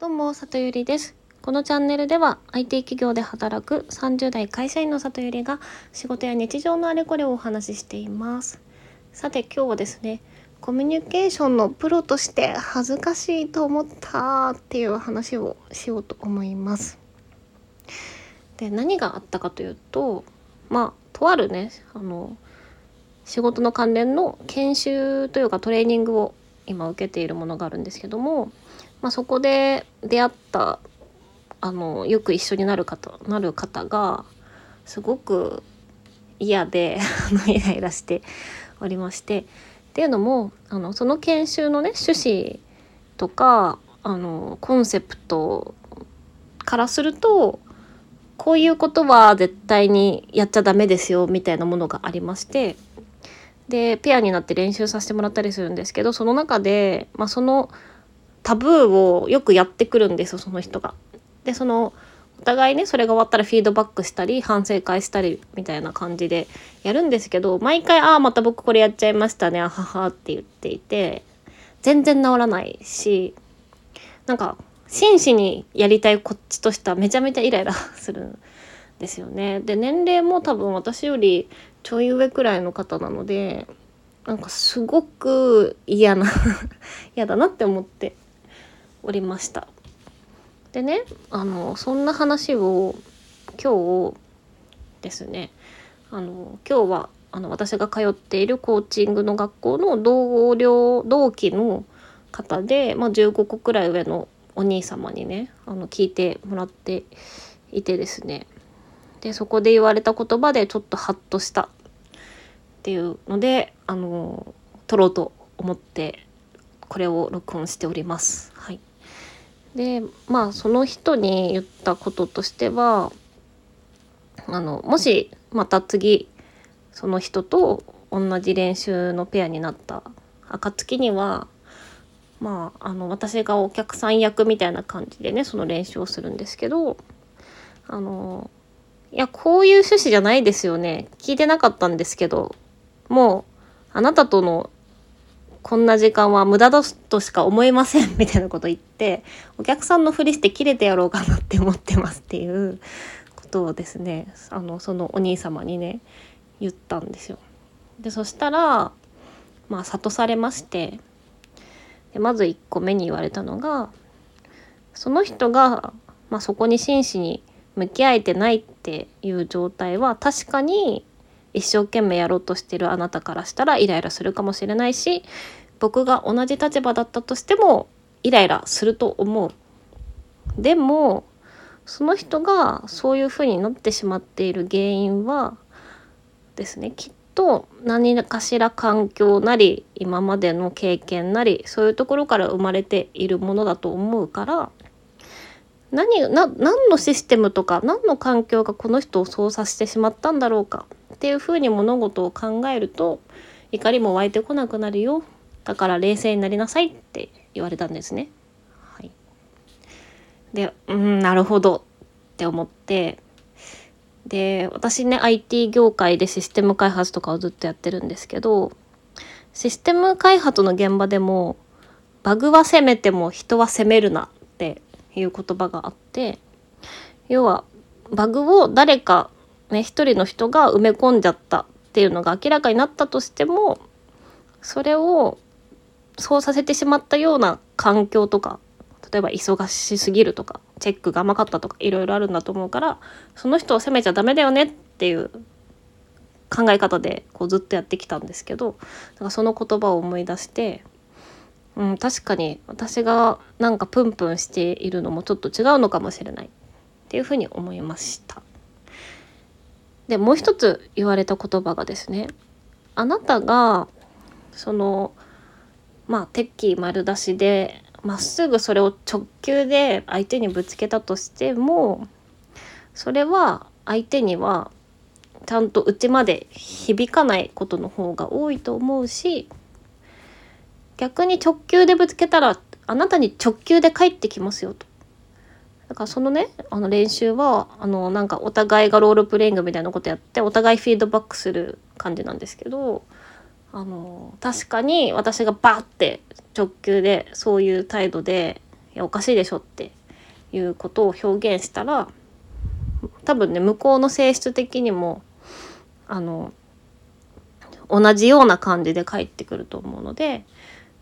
どうも、里ゆりです。このチャンネルでは IT 企業で働く30代会社員の里ゆりが仕事や日常のあれこれをお話ししています。さて今日はですね、コミュニケーションのプロとして恥ずかしいと思ったっていう話をしようと思います。で、何があったかというと、まあ、とあるね、あの、仕事の関連の研修というかトレーニングを今受けているものがあるんですけども、まあ、そこで出会ったあのよく一緒になる方なる方がすごく嫌で イライラしておりまして。っていうのもあのその研修のね趣旨とかあのコンセプトからするとこういうことは絶対にやっちゃダメですよみたいなものがありまして。でペアになって練習させてもらったりするんですけどその中で、まあ、そのタブーをよくやってくるんですよその人が。でそのお互いねそれが終わったらフィードバックしたり反省会したりみたいな感じでやるんですけど毎回「ああまた僕これやっちゃいましたねあはは」って言っていて全然治らないしなんか真摯にやりたいこっちとしてはめちゃめちゃイライラするんですよね。で年齢も多分私よりちょい上くらいの方なのでなんかすごく嫌な 嫌だなって思っておりました。でねあのそんな話を今日ですねあの今日はあの私が通っているコーチングの学校の同僚同期の方で、まあ、15個くらい上のお兄様にねあの聞いてもらっていてですねでそこで言われた言葉でちょっとハッとしたっていうのであの撮ろうと思ってこれを録音しております。はい、でまあその人に言ったこととしてはあのもしまた次その人と同じ練習のペアになった暁にはまああの私がお客さん役みたいな感じでねその練習をするんですけどあのいやこういう趣旨じゃないですよね。聞いてなかったんですけどもうあなたとのこんな時間は無駄だとしか思えませんみたいなこと言ってお客さんのふりして切れてやろうかなって思ってますっていうことをですねあのそのお兄様にね言ったんですよ。でそしたらまあ諭されましてでまず1個目に言われたのがその人が、まあ、そこに真摯に向き合えてないっていう状態は確かに一生懸命やろうとしてるあなたからしたらイライラするかもしれないし僕が同じ立場だったとしてもイライラすると思う。でもその人がそういうふうになってしまっている原因はですねきっと何かしら環境なり今までの経験なりそういうところから生まれているものだと思うから何な何のシステムとか何の環境がこの人を操作してしまったんだろうかっていうふうに物事を考えると怒りも湧いてこなくなるよ。だから冷静になりなさいって言われたんですね。はい、でうんなるほどって思って。で私ね IT 業界でシステム開発とかをずっとやってるんですけどシステム開発の現場でもバグは責めても人は責めるなっていう言葉があって要はバグを誰かね一人の人が埋め込んじゃったっていうのが明らかになったとしてもそれをそうさせてしまったような環境とか例えば忙しすぎるとかチェックが甘かったとかいろいろあるんだと思うからその人を責めちゃダメだよねっていう考え方でこうずっとやってきたんですけどだかその言葉を思い出して、うん、確かに私がなんかプンプンしているのもちょっと違うのかもしれないっていうふうに思いました。でもう一つ言われた言葉がですねあなたがそのまあ鉄器丸出しでまっすぐそれを直球で相手にぶつけたとしてもそれは相手にはちゃんと内まで響かないことの方が多いと思うし逆に直球でぶつけたらあなたに直球で返ってきますよと。だからそのねあの練習はあのなんかお互いがロールプレイングみたいなことやってお互いフィードバックする感じなんですけどあの確かに私がバッて直球でそういう態度でいやおかしいでしょっていうことを表現したら多分ね向こうの性質的にもあの同じような感じで返ってくると思うので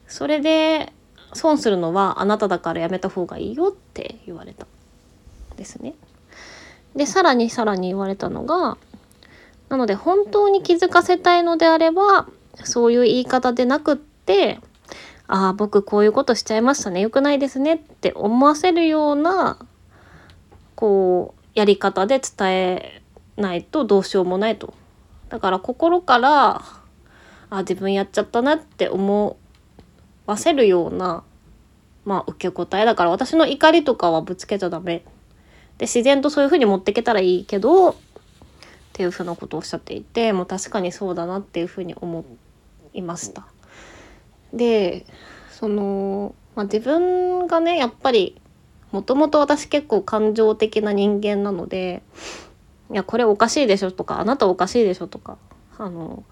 それで損するのはあなただからやめた方がいいよって言われた。ですね。でさらにさらに言われたのがなので本当に気づかせたいのであればそういう言い方でなくってああ僕こういうことしちゃいましたねよくないですねって思わせるようなこうやり方で伝えないとどうしようもないと。だから心からあ自分やっちゃったなって思わせるようなまあ受け答えだから私の怒りとかはぶつけちゃダメで自然とそういう風に持っていけたらいいけどっていうふうなことをおっしゃっていてもう確かにそうだなっていうふうに思いました。でその、まあ、自分がねやっぱりもともと私結構感情的な人間なのでいやこれおかしいでしょとかあなたおかしいでしょとかあの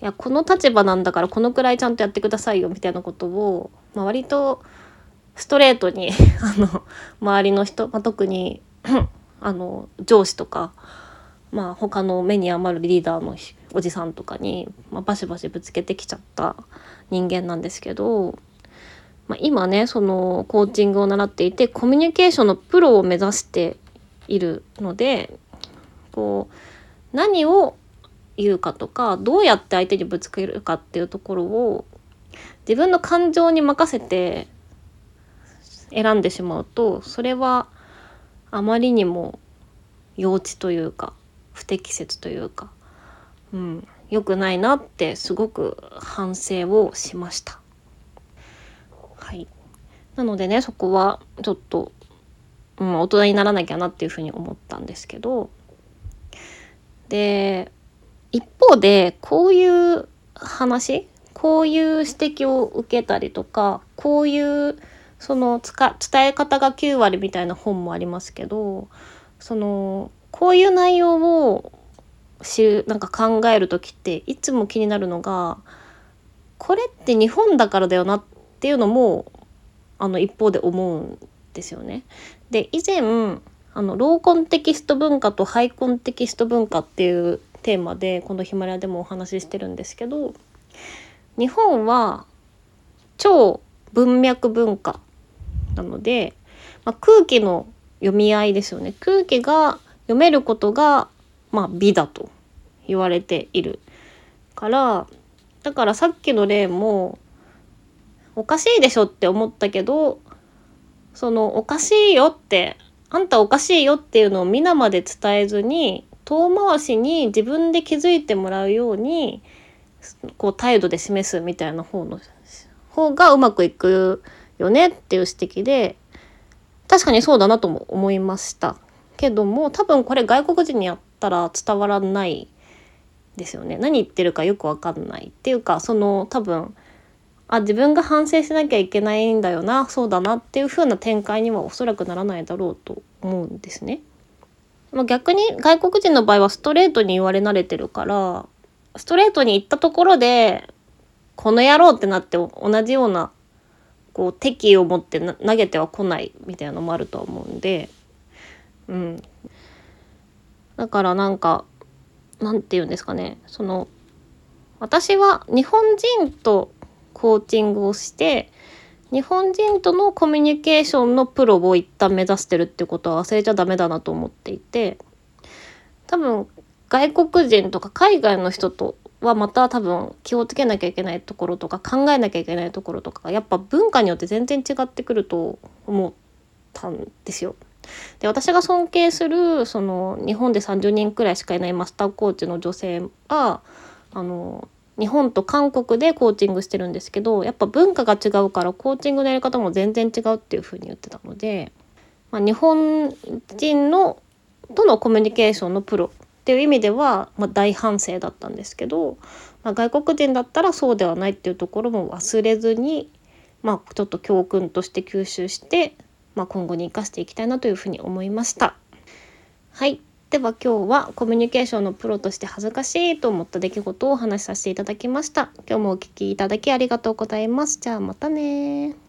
いやこの立場なんだからこのくらいちゃんとやってくださいよみたいなことを、まあ、割とストレートに あの周りの人、まあ、特に あの上司とか、まあ、他の目に余るリーダーのおじさんとかに、まあ、バシバシぶつけてきちゃった人間なんですけど、まあ、今ねそのコーチングを習っていてコミュニケーションのプロを目指しているのでこう何を言うかとかどうやって相手にぶつけるかっていうところを自分の感情に任せて選んでしまうとそれはあまりにも幼稚というか不適切というか、うん、良くないなってすごく反省をしました。はい、なのでねそこはちょっと、うん、大人にならなきゃなっていうふうに思ったんですけどで一方でこういう話こういう指摘を受けたりとかこういうその伝え方が9割みたいな本もありますけどそのこういう内容を知るなんか考える時っていつも気になるのがこれって日本だからだよなっていうのもあの一方で思うんですよね。で以前あのローコンテキスト文化とハイコンテキスト文化っていうテーマでこのヒマラヤでもお話ししてるんですけど日本は超文脈文化なので、まあ、空気の読み合いですよね。空気が読めることが、まあ、美だと言われているからだからさっきの例もおかしいでしょって思ったけどそのおかしいよってあんたおかしいよっていうのを皆まで伝えずに遠回しに自分で気づいてもらうようにこう態度で示すみたいな方の方がうまくいくよねっていう指摘で確かにそうだなとも思いましたけども多分これ外国人にやったら伝わらないですよね何言ってるかよく分かんないっていうかその多分あ自分が反省しなきゃいけないんだよなそうだなっていう風な展開にはおそらくならないだろうと思うんですね。まあ、逆に外国人の場合はストレートに言われ慣れてるからストレートに言ったところでこの野郎ってなって同じようなこう敵意を持って投げては来ないみたいなのもあると思うんで。うん。だからなんかなんて言うんですかね。その私は日本人とコーチングをして日本人とのコミュニケーションのプロを一旦目指してるってことは忘れちゃダメだなと思っていて多分外国人とか海外の人とはまた多分気をつけなきゃいけないところとか考えなきゃいけないところとかがやっぱ文化によって全然違ってくると思ったんですよ。で私が尊敬するその日本で30人くらいしかいないマスターコーチの女性はあの日本と韓国でコーチングしてるんですけどやっぱ文化が違うからコーチングのやり方も全然違うっていうふうに言ってたので、まあ、日本人のとのコミュニケーションのプロっていう意味では、まあ、大反省だったんですけど、まあ、外国人だったらそうではないっていうところも忘れずに、まあ、ちょっと教訓として吸収して、まあ、今後に生かしていきたいなというふうに思いました。はいでは今日はコミュニケーションのプロとして恥ずかしいと思った出来事をお話しさせていただきました。今日もお聴きいただきありがとうございます。じゃあまたね